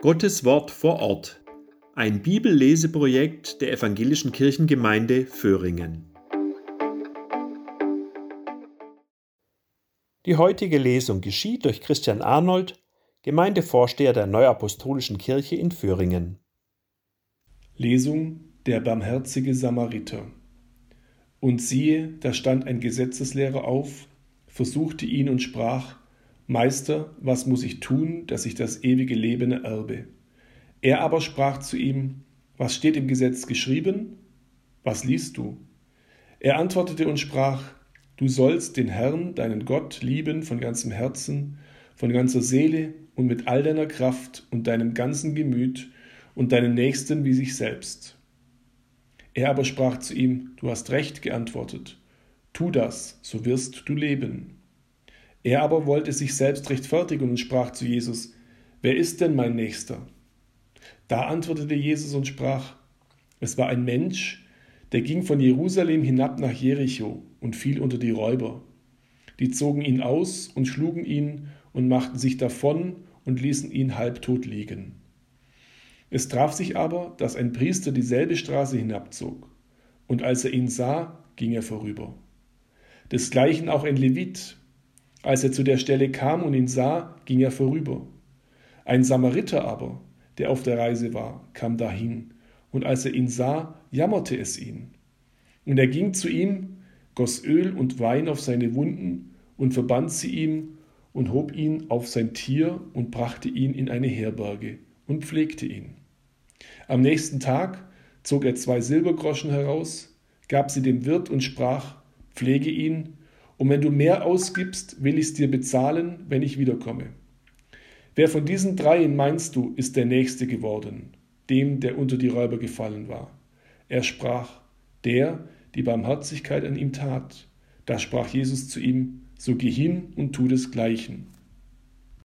Gottes Wort vor Ort. Ein Bibelleseprojekt der Evangelischen Kirchengemeinde Föhringen. Die heutige Lesung geschieht durch Christian Arnold, Gemeindevorsteher der Neuapostolischen Kirche in Föhringen. Lesung Der barmherzige Samariter. Und siehe, da stand ein Gesetzeslehrer auf, versuchte ihn und sprach, Meister, was muss ich tun, dass ich das ewige Leben erbe? Er aber sprach zu ihm, Was steht im Gesetz geschrieben? Was liest du? Er antwortete und sprach, Du sollst den Herrn, deinen Gott, lieben von ganzem Herzen, von ganzer Seele und mit all deiner Kraft und deinem ganzen Gemüt und deinen Nächsten wie sich selbst. Er aber sprach zu ihm, Du hast recht geantwortet, tu das, so wirst du leben. Er aber wollte sich selbst rechtfertigen und sprach zu Jesus, Wer ist denn mein Nächster? Da antwortete Jesus und sprach, Es war ein Mensch, der ging von Jerusalem hinab nach Jericho und fiel unter die Räuber. Die zogen ihn aus und schlugen ihn und machten sich davon und ließen ihn halbtot liegen. Es traf sich aber, dass ein Priester dieselbe Straße hinabzog, und als er ihn sah, ging er vorüber. Desgleichen auch ein Levit, als er zu der Stelle kam und ihn sah, ging er vorüber. Ein Samariter aber, der auf der Reise war, kam dahin, und als er ihn sah, jammerte es ihn. Und er ging zu ihm, goss Öl und Wein auf seine Wunden und verband sie ihm und hob ihn auf sein Tier und brachte ihn in eine Herberge und pflegte ihn. Am nächsten Tag zog er zwei Silbergroschen heraus, gab sie dem Wirt und sprach, pflege ihn, und wenn du mehr ausgibst, will ich's dir bezahlen, wenn ich wiederkomme. Wer von diesen dreien meinst du, ist der Nächste geworden, dem, der unter die Räuber gefallen war? Er sprach, der, die Barmherzigkeit an ihm tat. Da sprach Jesus zu ihm, so geh hin und tu desgleichen.